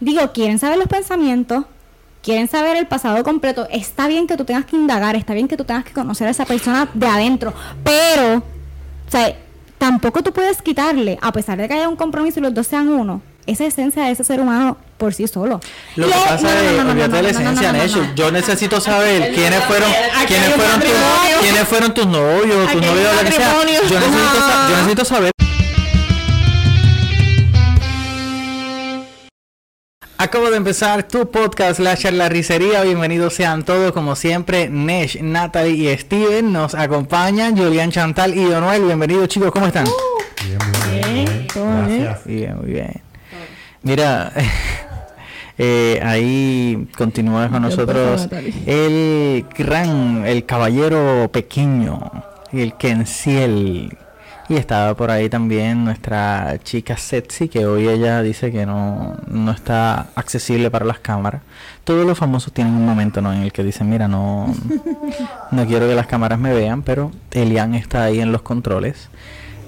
Digo, quieren saber los pensamientos, quieren saber el pasado completo. Está bien que tú tengas que indagar, está bien que tú tengas que conocer a esa persona de adentro, pero, o sea, tampoco tú puedes quitarle, a pesar de que haya un compromiso y los dos sean uno, esa esencia de ese ser humano por sí solo. Lo que pasa es, de la esencia. Yo necesito saber quiénes fueron, quiénes fueron tus, quiénes fueron tus novios, tus novios, lo que sea. Yo necesito, yo necesito saber. Acabo de empezar tu podcast, La Charlarricería. Bienvenidos sean todos, como siempre, Nesh, Natalie y Steven. Nos acompañan Julián Chantal y Donuel. Bienvenidos, chicos, ¿cómo están? Bien, bien, bien. Gracias. Bien, muy bien. Mira, eh, ahí continúa con nosotros el gran, el caballero pequeño, el Kenciel. Y estaba por ahí también nuestra chica Sexy, que hoy ella dice que no, no está accesible para las cámaras. Todos los famosos tienen un momento ¿no? en el que dicen, mira, no, no quiero que las cámaras me vean, pero Elian está ahí en los controles.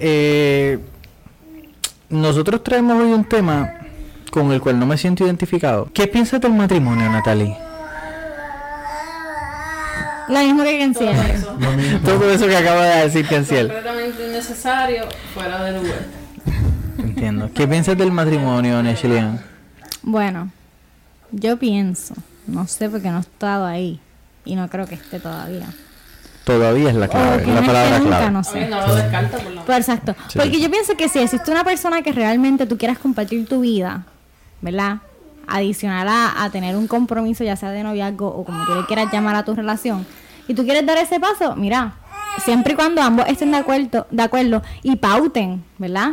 Eh, nosotros traemos hoy un tema con el cual no me siento identificado. ¿Qué piensas del matrimonio, Natalie? La misma que Kenciel. Todo eso. Todo eso que acaba de decir Kenciel. Completamente innecesario, fuera del lugar. Entiendo. ¿Qué piensas del matrimonio, Nechilian? Bueno, yo pienso, no sé porque no he estado ahí y no creo que esté todavía. Todavía es la clave, la palabra nunca, clave. no A mí sé. no lo descarta por lo Pues exacto. Sí. Porque yo pienso que si existe una persona que realmente tú quieras compartir tu vida, ¿verdad? Adicional a, tener un compromiso, ya sea de noviazgo o como tú le quieras llamar a tu relación, y tú quieres dar ese paso, mira, siempre y cuando ambos estén de acuerdo, de acuerdo y pauten, ¿verdad?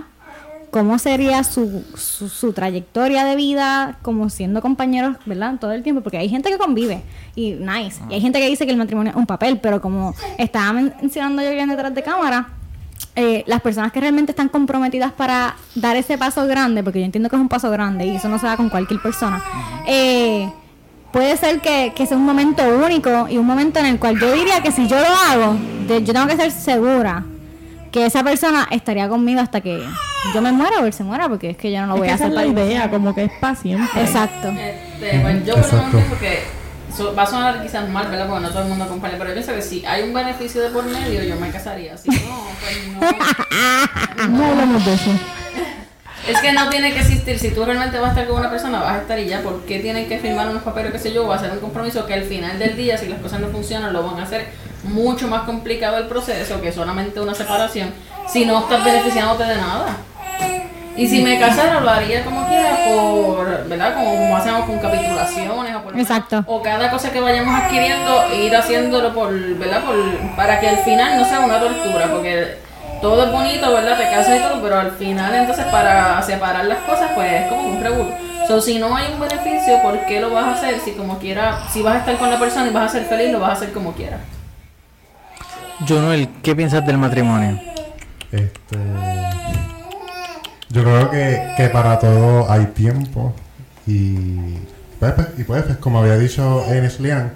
cómo sería su, su, su trayectoria de vida como siendo compañeros, ¿verdad? Todo el tiempo, porque hay gente que convive y nice, y hay gente que dice que el matrimonio es un papel, pero como estaba men- mencionando yo bien detrás de cámara, eh, las personas que realmente están comprometidas para dar ese paso grande, porque yo entiendo que es un paso grande y eso no se da con cualquier persona, eh, puede ser que, que sea un momento único y un momento en el cual yo diría que si yo lo hago, de- yo tengo que ser segura que esa persona estaría conmigo hasta que yo me muera o él se muera, porque es que yo no lo Es voy que a esa hacer es la idea, como que es para siempre. Exacto. Este, pues yo por lo Exacto. menos pienso que so- va a sonar quizás mal, ¿verdad? Porque no todo el mundo acompaña, pero yo pienso que si hay un beneficio de por medio, yo me casaría. Si no, pues no. No hablamos de eso. Es que no tiene que existir. Si tú realmente vas a estar con una persona, vas a estar y ya. ¿Por qué tienen que firmar unos papeles, qué sé yo? O hacer un compromiso que al final del día, si las cosas no funcionan, lo van a hacer mucho más complicado el proceso que solamente una separación. Si no estás beneficiándote de nada. Y si me casara, lo haría como quiera, por, ¿verdad? Como, como hacemos con capitulaciones o por Exacto. O cada cosa que vayamos adquiriendo, ir haciéndolo por, ¿verdad? Por, para que al final no sea una tortura, porque todo es bonito, ¿verdad? Te casas y todo, pero al final entonces para separar las cosas, pues es como un revuelo. So, si no hay un beneficio, ¿por qué lo vas a hacer? Si como quiera, si vas a estar con la persona y vas a ser feliz, lo vas a hacer como quieras. Jonoel, ¿qué piensas del matrimonio? Este, yo creo que, que para todo hay tiempo y pues, pues, y pues, pues, como había dicho Enes Lian,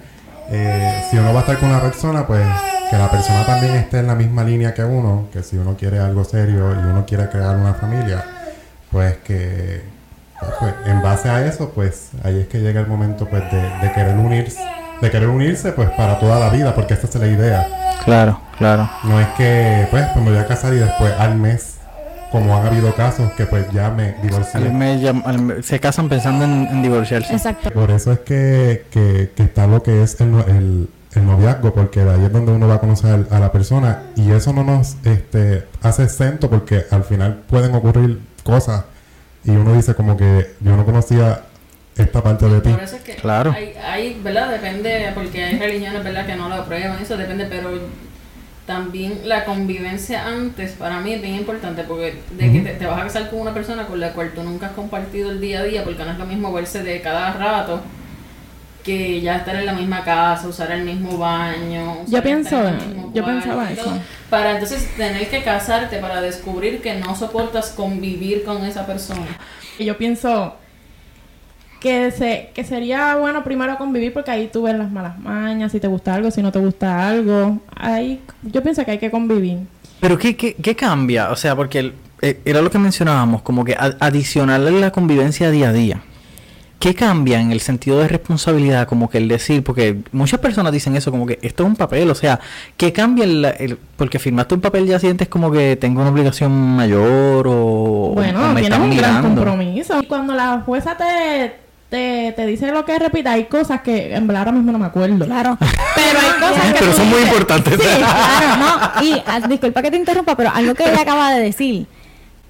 eh, si uno va a estar con una persona, pues que la persona también esté en la misma línea que uno, que si uno quiere algo serio y uno quiere crear una familia, pues que pues, pues, en base a eso, pues ahí es que llega el momento pues de, de querer unirse, de querer unirse pues para toda la vida, porque esa es la idea. Claro, claro. No es que, pues, pues me voy a casar y después al mes, como han habido casos que pues ya me divorcié. Mes- se casan pensando en, en divorciarse. Exacto. Por eso es que, que, que está lo que es el, no- el, el noviazgo, porque de ahí es donde uno va a conocer a la persona y eso no nos este, hace exento porque al final pueden ocurrir cosas y uno dice como que yo no conocía esta parte de ti. Por eso es que Claro. hay, hay, ¿verdad? Depende, porque hay religiones, ¿verdad? Que no lo aprueban, eso depende, pero también la convivencia antes para mí es bien importante porque de que te, te vas a casar con una persona con la cual tú nunca has compartido el día a día, porque no es lo mismo verse de cada rato que ya estar en la misma casa, usar el mismo baño. Yo pienso- pensaba eso. Para entonces tener que casarte, para descubrir que no soportas convivir con esa persona. Y yo pienso que, se, que sería bueno primero convivir porque ahí tú ves las malas mañas, si te gusta algo, si no te gusta algo. Ahí yo pienso que hay que convivir. Pero ¿qué, qué, qué cambia? O sea, porque el- eh, era lo que mencionábamos, como que adicional a la convivencia día a día. ¿qué cambia en el sentido de responsabilidad? Como que el decir, porque muchas personas dicen eso, como que esto es un papel, o sea, ¿qué cambia el, el- porque firmaste un papel ya sientes como que tengo una obligación mayor o, Bueno, o me tienes están un gran mirando? compromiso. Y cuando la jueza te, te, te dice lo que repita, hay cosas que en verdad ahora mismo no me acuerdo. Claro. Pero hay cosas que Pero son muy importantes. Sí, claro, no. Y ah, disculpa que te interrumpa, pero algo que ella acaba de decir.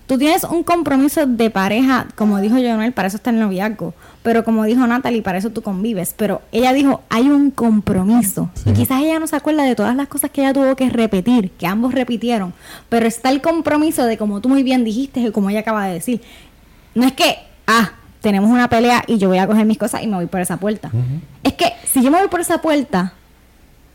Tú tienes un compromiso de pareja, como dijo Jonel, para eso está el noviazgo. Pero como dijo Natalie, para eso tú convives. Pero ella dijo, hay un compromiso. Sí. Y quizás ella no se acuerda de todas las cosas que ella tuvo que repetir, que ambos repitieron. Pero está el compromiso de, como tú muy bien dijiste, y como ella acaba de decir. No es que, ah, tenemos una pelea y yo voy a coger mis cosas y me voy por esa puerta. Es que si yo me voy por esa puerta,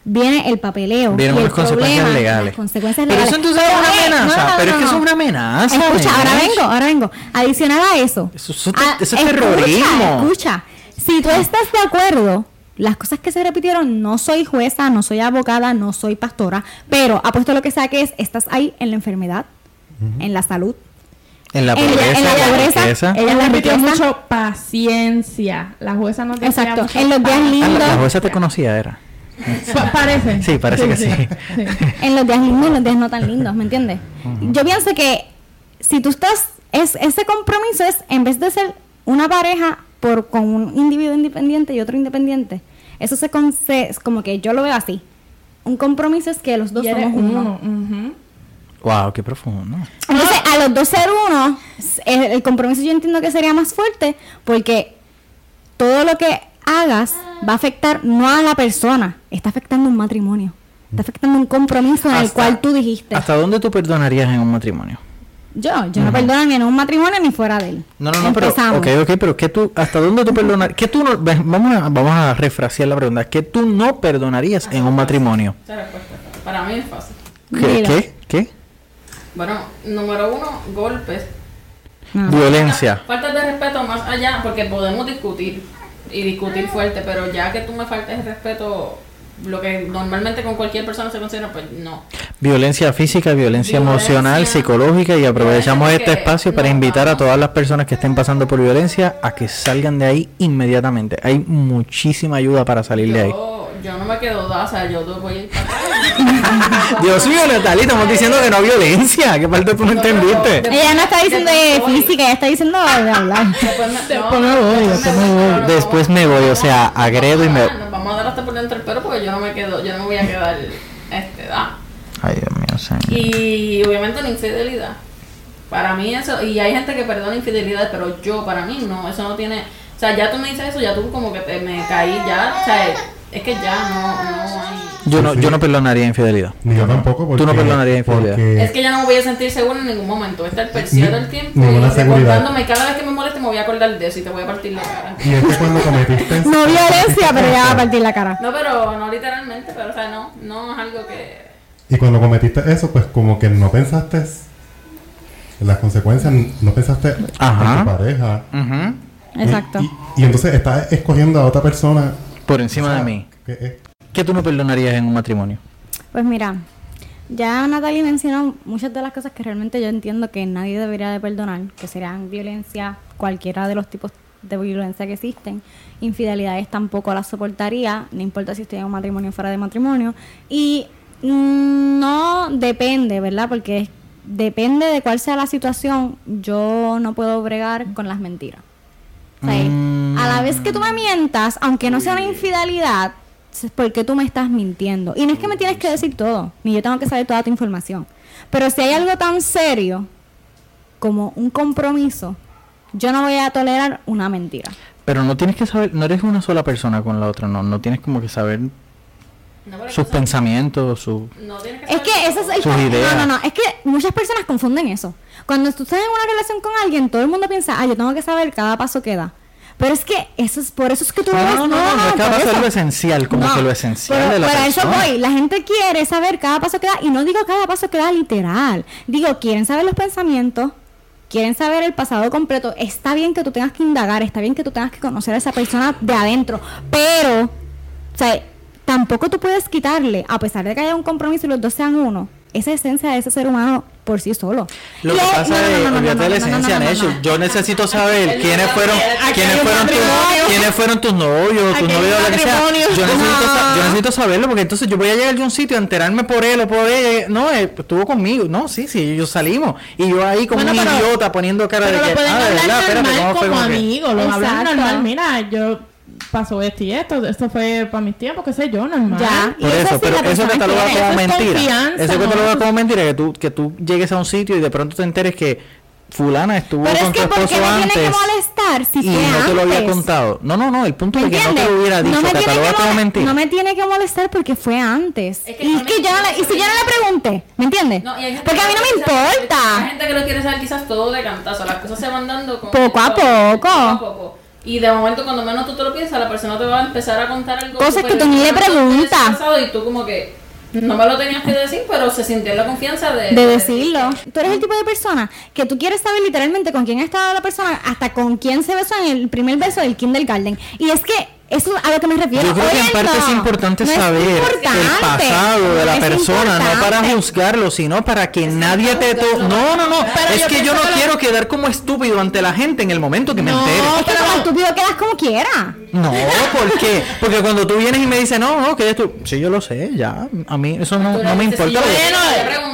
viene el papeleo. Vienen y el unas consecuencias legales. Las consecuencias Pero eso entonces es una eh, amenaza, no, no, pero no, es que eso es una amenaza. Escucha, ahora vengo, ahora vengo. Adicional a eso. Eso- eso te- eso es escucha, terrorismo. Escucha, si tú estás de acuerdo, las cosas que se repitieron, no soy jueza, no soy abogada, no soy pastora, pero apuesto lo que sea que es, estás ahí en la enfermedad, en la salud. En la pobreza, en la en la pobreza, riqueza. Ella La riqueza. mucho paciencia. La jueza no decía Exacto, mucho en los días Ah, la, lindos. la jueza te conocía, era. Pa- parece. Sí, parece que sí. sí. en los días lindos y en los días no tan lindos, ¿me entiendes? Yo pienso que si tú estás, es, ese compromiso es, en vez de ser una pareja por con un individuo independiente y otro independiente, eso se, con- se- es como que yo lo veo así. Un compromiso es que los dos somos uno. Wow, qué profundo. Entonces, a los dos ser uno, el, compromiso yo entiendo que sería más fuerte porque todo lo que hagas va a afectar no a la persona, está afectando un matrimonio. Está afectando un compromiso en el cual tú dijiste. ¿Hasta dónde tú perdonarías en un matrimonio? Yo, yo no perdono ni en un matrimonio ni fuera de él. No, no, no, pero, Empezamos. ok, ok, pero ¿qué tú, ¿hasta dónde tú perdonarías? ¿Qué tú no, vamos a, vamos a refrasear la pregunta, ¿qué tú no perdonarías en un matrimonio? Esa respuesta. Para mí es fácil. ¿Qué? ¿Qué? Bueno, número uno, golpes. No. Violencia. Falta de respeto más allá, porque podemos discutir y discutir fuerte, pero ya que tú me faltes el respeto, lo que normalmente con cualquier persona se considera, pues no. Violencia física, violencia, Violencia. emocional, psicológica y aprovechamos este espacio para no invitar a todas las personas que estén pasando por violencia a que salgan de ahí inmediatamente. Hay muchísima ayuda para salir de ahí. Yo, no me quedo dada, o sea, yo voy a ir para atrás. Dios mío, Natalie, estamos diciendo que no violencia. ¿Qué parte tú no entendiste? Ella no está diciendo de física, ella está diciendo de hablar. Después me, Después me voy, después me voy. Después me voy, o sea, agredo y me- Nos vamos a dar hasta por dentro el pelo porque yo no me quedo, yo no me voy a quedar este, da. Ay, Dios mío, señor. Y obviamente la infidelidad. Para mí eso, y hay gente que perdona infidelidad, pero yo, para mí no, eso no tiene, o sea, ya tú me dices eso, ya tú como que te, me caí ya, o sea, es que ya no, no hay... Yo no, Sí, yo no perdonaría infidelidad. Ni yo tampoco. Porque, Tú no perdonarías infidelidad. porque- Es que ya no me voy a sentir seguro en ningún momento. Voy a estar Ni- el tiempo ninguna y seguridad. recordándome. Cada vez que me moleste me voy a acordar de eso y te voy a partir la cara. Y es que cuando cometiste... No violencia, pero ya va a partir la cara. No, pero no literalmente, pero o sea, no, no es algo que... Y cuando cometiste eso, pues como que no pensaste en las consecuencias, no pensaste Ajá. en tu pareja. Y- Exacto. Y, y entonces estás escogiendo a otra persona. Por encima o sea, de mí. que es- ¿Qué tú no perdonarías en un matrimonio? Pues mira, ya Natalie mencionó muchas de las cosas que realmente yo entiendo que nadie debería de perdonar, que serían violencia, cualquiera de los tipos de violencia que existen. Infidelidades tampoco las soportaría, no importa si estoy en un matrimonio o fuera de matrimonio. Y mm, no depende, ¿verdad? Porque es- depende de cuál sea la situación, yo no puedo bregar con las mentiras. O sea, Mm. A la vez que tú me mientas, aunque no sea una infidelidad, es porque tú me estás mintiendo. Y no es que me tienes que decir todo, ni yo tengo que saber toda tu información. Pero si hay algo tan serio como un compromiso, yo no voy a tolerar una mentira. Pero no tienes que saber, no eres una sola persona con la otra, no. No tienes como que saber No, sus pensamientos, su... No tienes que Es que ese es el Sus ideas. No, no, no. Es que muchas personas confunden eso. Cuando tú estás en una relación con alguien, todo el mundo piensa, ah, yo tengo que saber cada paso que da. Pero es que eso es por eso es que tú No, ves- no, no, no, no es que por va a ser lo esencial, como que lo esencial pero de la para eso voy. La gente quiere saber cada paso que da y no digo cada paso que da literal. Digo, quieren saber los pensamientos, quieren saber el pasado completo. Está bien que tú tengas que indagar, está bien que tú tengas que conocer a esa persona de adentro, pero, o sea, tampoco tú puedes quitarle, a pesar de que haya un compromiso y los dos sean uno, esa esencia de ese ser humano por sí solo. Lo que pasa es, la esencia, Necho. no. Yo necesito saber quiénes fueron, quiénes fueron tus, quiénes fueron tus novios, tus novios, lo que sea. Yo necesito, yo necesito saberlo porque entonces yo voy a llegar de un sitio a enterarme por él o por ella. No, eh, estuvo conmigo. No, sí, sí, ellos salimos. Y yo ahí como un idiota poniendo cara de que, ah, de verdad, espérate, ¿cómo fue? como Como que- amigos, lo hablan Exacto. normal. Mira, yo pasó esto y esto, esto fue para mis tiempos, qué sé yo, normal. Ya. Por eso eso, sí pero la eso cataloga como Eso es mentira. confianza, Eso ¿no? cataloga Eso- como mentira que tú, que tú llegues a un sitio y de pronto te enteres que fulana estuvo Pero es con tu que ¿por esposo qué me antes. tiene que molestar si y no te lo había contado. No, no, no, el punto ¿Me de que no te lo hubiera dicho, no me tiene cataloga que como mentira. No me tiene que molestar porque fue antes. Es que y, no es que yo no le- y si yo no le pregunté, ¿me entiendes? No, porque a mí no me quizás- Hay importa. gente que lo quiere saber quizás todo de cantazo. Las cosas se van dando como Poco a poco poco. a poco. Y de momento, cuando menos tú te lo piensas, la persona te va a empezar a contar algo. Cosas que tú ni le de preguntas. Y tú, como que no me lo tenías que decir, pero se sintió la confianza de, de decirlo. Tú eres el tipo de persona que tú quieres saber literalmente con quién ha estado la persona, hasta con quién se besó en el primer beso del kindergarten. Y es que eso es a lo que me refiero. Yo creo que en parte no, es importante no es saber el pasado de la persona, no para juzgarlo, sino para que nadie te to No, no, no. Pero es yo que yo no que lo- quiero quedar como estúpido ante la gente en el momento que me No, entere. Es que como estúpido quedas como quiera. No, ¿por qué? Porque cuando tú vienes y me dices, no, no, que tú. Sí, yo lo sé, ya. A mí eso no, me importa. si yo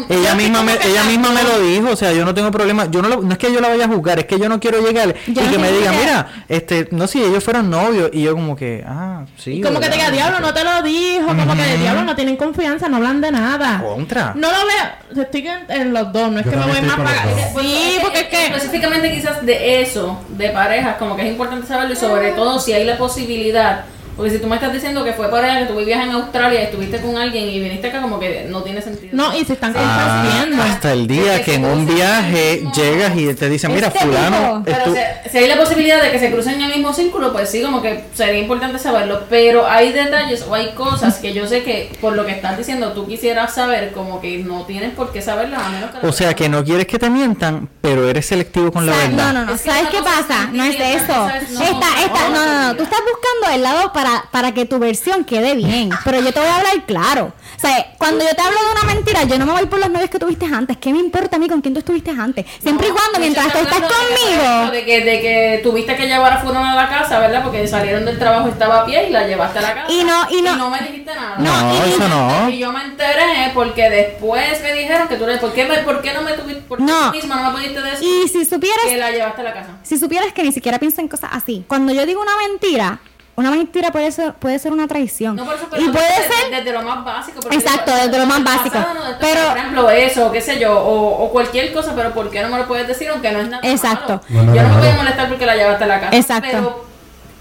Ella misma, me, ella misma me lo dijo, o sea, yo no tengo problema, yo no, lo- no es que yo la vaya a juzgar, es que yo no quiero llegar y Yo no que me que- mira, este, no sé, ellos fueron novios y yo como que, ah, sí. Y como que te diga, diablo, no te lo dijo, como que de diablo no tienen confianza, no hablan de nada. Contra. No lo veo, estoy en, en los dos, no es Yo que me voy más para. Sí, porque es que Específicamente quizás de eso, de parejas, como que es importante saberlo y sobre todo si hay la posibilidad. Porque si tú me estás diciendo que fue pareja, que tú vivías en Australia y estuviste con alguien y viniste acá, como que no tiene sentido. no, y se están Ah, compartiendo. hasta el día que en un viaje llegas y te dicen, mira, Este fulano. Pero si, si hay la posibilidad de que se crucen en el mismo círculo, pues sí, como que sería importante saberlo. Pero hay detalles o hay cosas que yo sé que por lo que estás diciendo tú quisieras saber, como que no tienes por qué saberlas a menos que la o sea, que no quieres que te mientan, pero eres selectivo con la O sea, verdad. no, no, no. Es ¿Sabes qué pasa? No es de eso. no Esta, esta, contar. no, no, no. Tú estás buscando el lado para, para que tu versión quede bien. Pero yo te voy a hablar claro. O sea, cuando yo te hablo de una mentira, yo no me voy por los novios que tuviste antes. ¿Qué me importa a mí con quién tú estuviste antes? Siempre y No, cuando, mientras tú estás conmigo. De que, de que tuviste que llevar a Fulano a la casa, ¿verdad? Porque salieron del trabajo, estaba a pie y la llevaste a la casa. Y no- y no- me dijiste nada. No, y- eso no. Y yo me enteré porque después me dijeron que tú le... ¿Por qué, me, por qué no me tuviste... ¿Por qué No. tú misma no me pudiste decir Y si supieras que la llevaste a la casa? si supieras que ni siquiera pienso en cosas así. Cuando yo digo una mentira, una mentira puede ser, puede ser una traición. No, por eso, pero y puede desde, ser desde lo más básico. Exacto, digo, desde lo más básico. pasado, no, desde- Pero- por ejemplo, eso, qué sé yo, o, o cualquier cosa, pero ¿por qué no me lo puedes decir aunque no es nada Exacto. malo? No, no, yo no no, me voy a molestar porque la llevaste a la casa. Exacto. Pero,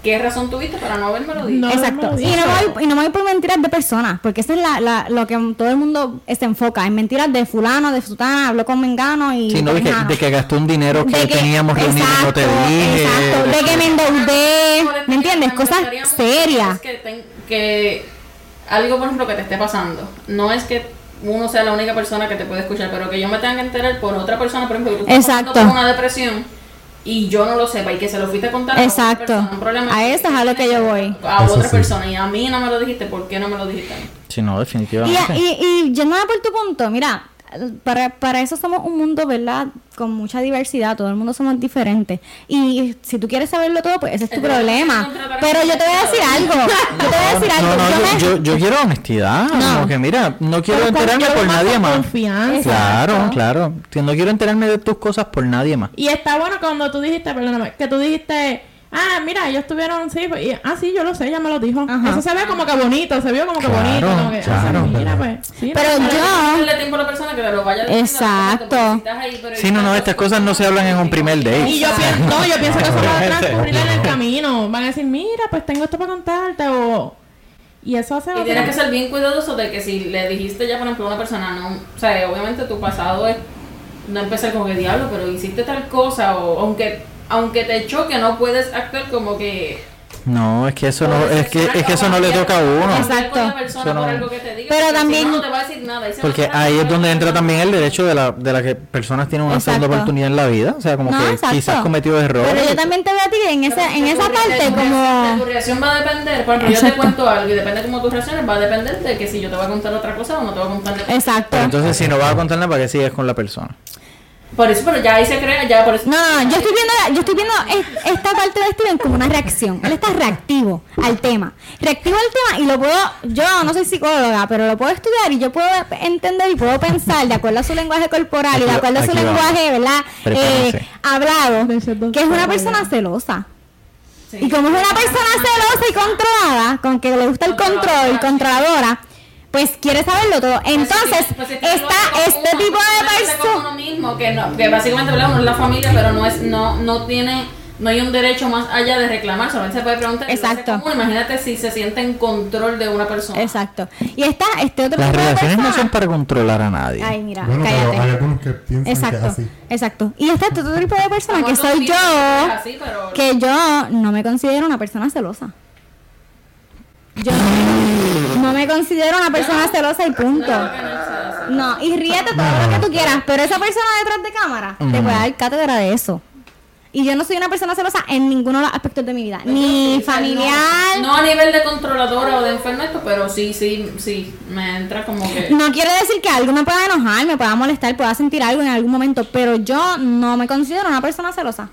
¿qué razón tuviste para no haberme dicho? No. Exacto. lo Y no, voy, y no me voy por mentiras de personas, porque eso es la, la- lo que todo el mundo se enfoca, en mentiras de fulano, de sutana, habló con Mengano y... Sí, no, de que, Perengano. de que gastó un dinero que, teníamos reunido y no te exacto, dije. Exacto, de que me endeudé, ¿me entiendes? Me Cosas serias. es Que, ten- que algo, por ejemplo, que te esté pasando. No es que uno sea la única persona que te puede escuchar, pero que yo me tenga que enterar por otra persona, por ejemplo, que tú estás Exacto. por una depresión y yo no lo sepa y que se lo fuiste a contar a otra Exacto. persona, un problema A eso es a lo que yo voy. A Eso otra sí. persona y a mí no me lo dijiste, ¿por qué no me lo dijiste? a mí? Sí, no, Y, definitivamente. y, y yéndome por tu punto, mira, para, para eso somos un mundo, ¿verdad? Con mucha diversidad, todo el mundo somos diferentes. Y si tú quieres saberlo todo, pues ese es tu problema. Pero yo te voy a decir algo. Yo te voy a decir algo. no, no, Yo yo, me- yo, yo quiero honestidad. No. Como que, mira, no quiero Pero enterarme por nadie más. confianza. Claro, Exacto. claro. Que No quiero enterarme de tus cosas por nadie más. Y está bueno cuando tú dijiste, perdóname, que tú dijiste, ah, mira, ellos tuvieron, sí, pues, y- ah, sí, yo lo sé, ella me lo dijo. Ajá. Eso se ve como que bonito, se vio como que Claro, bonito. Como que, ah, claro. mira, pues, sí, Pero no, yo- Darle tiempo a la persona que te lo vaya Exacto. pero Sí, no, no, estas cosas no se hablan en un primer date. Y yo pienso, no, yo pienso que eso va a transcurrir en el No. camino. Van a decir, mira, pues tengo esto para contarte, o... Y eso hace... Y tienes que ser bien cuidadoso de que si le dijiste ya, por ejemplo, a una persona, no, o sea, obviamente tu pasado es no empezar como que diablo, pero hiciste tal cosa, o aunque aunque te choque, no puedes actuar como que No, es que eso no, es que, es que eso no le toca a uno. Exacto. persona Eso no- por algo que te diga, Pero también- Porque ahí es donde entra también el derecho de la, de la que personas tienen una segunda oportunidad en la vida. O sea, como No, que exacto. quizás cometió errores. Pero yo también te veo a ti en, ese, en esa parte como... tu reacción va a depender, por ejemplo, yo te cuento algo y depende de cómo tú reacciones, va a depender de que si yo te voy a contar otra cosa o no te voy a contar Exacto. Pero entonces, si no vas a contar nada, ¿para qué sigues con la persona? Por eso, pero ya ahí se crea, ya por eso. No, no, yo estoy viendo, yo estoy viendo es- esta parte de Steven como una reacción. Él está reactivo al tema. Reactivo al tema y lo puedo, yo no soy psicóloga, pero lo puedo estudiar y yo puedo entender y puedo pensar de acuerdo a su lenguaje corporal y de acuerdo a su aquí va. lenguaje, ¿verdad? Eh, hablado, que es una persona celosa. Sí. Y como es una persona celosa y controlada, con que le gusta el control, Controladora, controladora, pues quiere saberlo todo. Pues Entonces, pues está que este tipo de que personas. uno mismo, que, no, que básicamente uno es la familia, pero no es, no, no tiene, no hay un derecho más allá de reclamar, solamente se puede preguntar. Exacto. común. Imagínate si se siente en control de una persona. Exacto. Y está este otro Las tipo de relaciones no son para controlar a nadie. Ay, mira, Bueno, pero hay algunos que piensan que es Exacto, así. exacto. Y está este otro tipo de persona que soy que yo, así, pero- que yo no me considero una persona celosa. Yo no me considero una persona celosa y punto. No, y ríete todo lo que tú quieras, pero esa persona detrás de cámara te puede dar cátedra de eso. Y yo no soy una persona celosa en ninguno de los aspectos de mi vida, ni Sí, familiar. No, no a nivel de controladora o de enfermo esto, pero sí, sí, sí, me entra como que... No quiere decir que algo me pueda enojar, me pueda molestar, pueda sentir algo en algún momento, pero yo no me considero una persona celosa.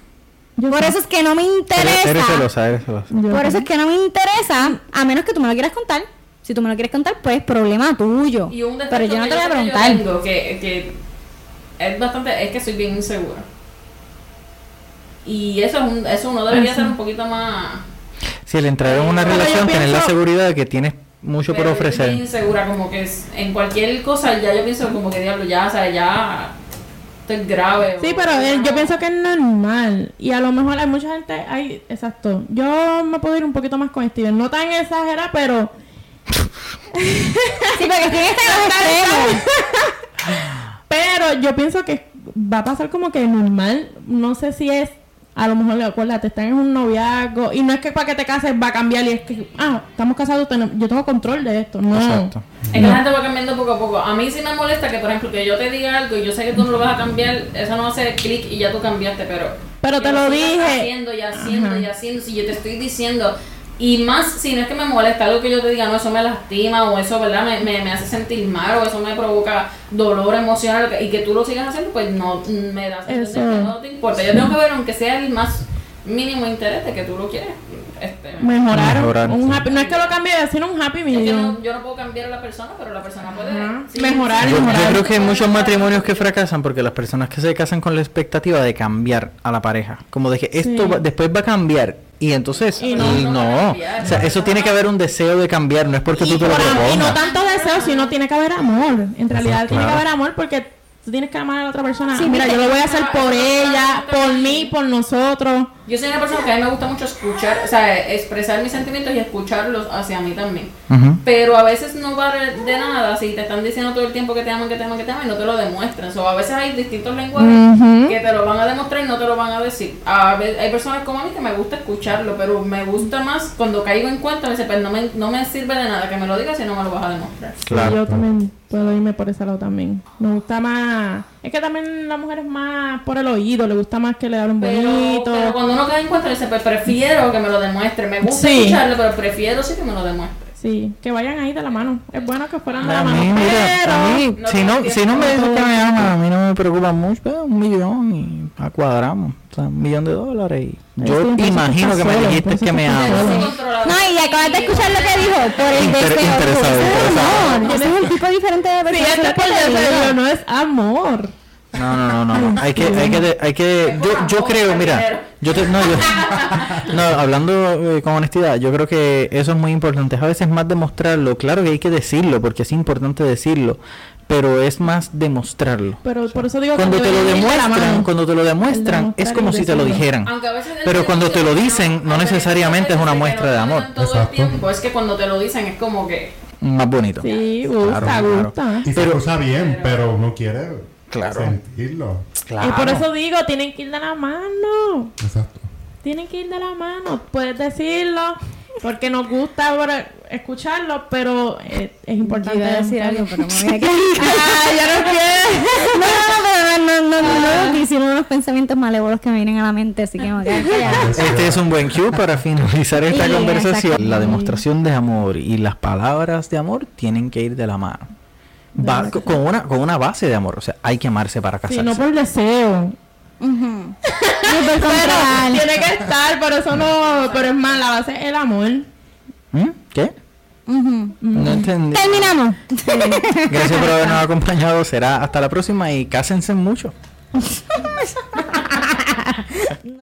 Yo Por eso es que no me Eres, interesa. eres celosa, eres celosa. Yo Por eso es que no me interesa, a menos que tú me lo quieras contar. Si tú me lo quieres contar, pues problema tuyo. Y un Pero yo no te voy a preguntar. Que, yo que, que es bastante, es que soy bien insegura. Y eso es un, eso uno debería ser un poquito más Si el entrar en una Pero relación, tener la seguridad de que tienes mucho por pero yo soy ofrecer. bien insegura, como que es- en cualquier cosa ya yo pienso como que diablo, ya, o sea, ya estoy grave. Sí, o- pero eh, yo pienso que es normal. Y a lo mejor hay mucha gente. Hay, exacto. Yo me puedo ir un poquito más con Steven. No tan exagerada, pero. Sí, porque tiene que. Pero yo pienso que va a pasar como que normal. No sé si es. A lo mejor, acuérdate, están en un noviazgo. Y no es que para que te cases va a cambiar. Y es que, ah, estamos casados, tenemos- yo tengo control de esto. No. Exacto. Es que la gente va cambiando poco a poco. A mí sí me molesta que, por ejemplo, que yo te diga algo y yo sé que tú no lo vas a cambiar, eso no hace clic y ya tú cambiaste, pero... Pero te lo dije. Haciendo y haciendo Ajá. y haciendo. Si yo te estoy diciendo... Y más, si no es que me molesta algo que yo te diga, no, eso me lastima o eso, ¿verdad? Me, me, me hace sentir mal o eso me provoca dolor emocional y que tú lo sigas haciendo, pues no me das a entender Eso. que no te importa. Yo tengo que ver, aunque sea el más mínimo interés de que tú lo quieres. Este, Mejorar. Mejorar, un sí. happy, no es que lo cambie, sino un happy es que medium. no- yo no puedo cambiar a la persona, pero la persona puede sí, Mejorar, sí, Yo, yo mejorar. creo que hay muchos matrimonios que fracasan porque las personas que se casan con la expectativa de cambiar a la pareja, como de que esto Sí. va- después va a cambiar y entonces Y y no, cambiar, o sea, eso tiene que haber un deseo de cambiar, no es porque y, tú te lo am- y no propongas. tanto deseo, sino tiene que haber amor. En realidad tiene que haber amor porque tú tienes que amar a la otra persona. Sí, Mira, yo lo voy a hacer por ella, por mí, por nosotros. Yo soy una persona que a mí me gusta mucho escuchar, o sea, expresar mis sentimientos y escucharlos hacia mí también. Pero a veces no vale de nada si te están diciendo todo el tiempo que te aman, que te aman, que te aman y no te lo demuestran. So, a veces hay distintos lenguajes que te lo van a demostrar y no te lo van a decir. A ve- hay personas como a mí que me gusta escucharlo, pero me gusta más cuando caigo en cuenta, me dice, pues no me, no me sirve de nada que me lo digas si no me lo vas a demostrar. Sí, Claro. yo también puedo irme por ese lado también. Me gusta más. Es que también la mujer es más por el oído, le gusta más que le hablen Pero, bonito. pero cuando uno cae en cuenta, dice, pues prefiero que me lo demuestre. Me gusta Sí. escucharlo, pero prefiero sí que me lo demuestre. Sí, que vayan ahí de la mano. Es bueno que fueran de la A mano. a mí, No si no, si no me dices que me aman, a mí no me preocupa mucho, pues, un millón y cuadramos, o sea, un millón de dólares. Y yo imagino que me dijiste que me amas. No, y acabas de escuchar lo que dijo, por el Inter- deseo. interesado, Ese es interesado. amor, ese es el tipo diferente de Sí, persona. este es por deseo, no es amor. No, no, no, no, no. Hay que, hay que, hay que, yo, yo creo, mira, yo te, no, yo, no, hablando eh, con honestidad, yo creo que eso es muy importante. A veces más demostrarlo, claro que hay que decirlo, porque es importante decirlo, pero es más demostrarlo. Pero por eso digo Cuando que te lo demuestran, cuando te lo demuestran, es como si te lo dijeran. Aunque a veces Pero cuando te lo no, dicen, no necesariamente es una muestra no de amor. digan Todo el Exacto. tiempo, es que cuando te lo dicen es como que Más bonito. Sí, gusta, Claro, claro. gusta. Y se escucha bien, pero uno quiere Claro. sentirlo. Claro. Y por eso digo, tienen que ir de la mano. Exacto. tienen que ir de la mano. Puedes decirlo porque nos gusta ahora escucharlo, pero eh, es importante Yo iba a decir algo, pero me voy a quedar. Ah, ya no quiero. No, no, no, no, no, no, hicimos unos pensamientos malévolos que me vienen a la mente, así que me voy a quedar. Este es un buen cue para finalizar esta Sí, conversación. La demostración de amor y las palabras de amor tienen que ir de la mano. Va co- con una, con una base de amor. O sea, hay que amarse para Sí, casarse. no por deseo. Ujú. Súper Pero tiene que estar, pero eso no. Pero es más, la base es el amor. ¿Mm? ¿Qué? No entendí. Terminamos. Gracias por habernos acompañado. Será hasta la próxima y cásense mucho.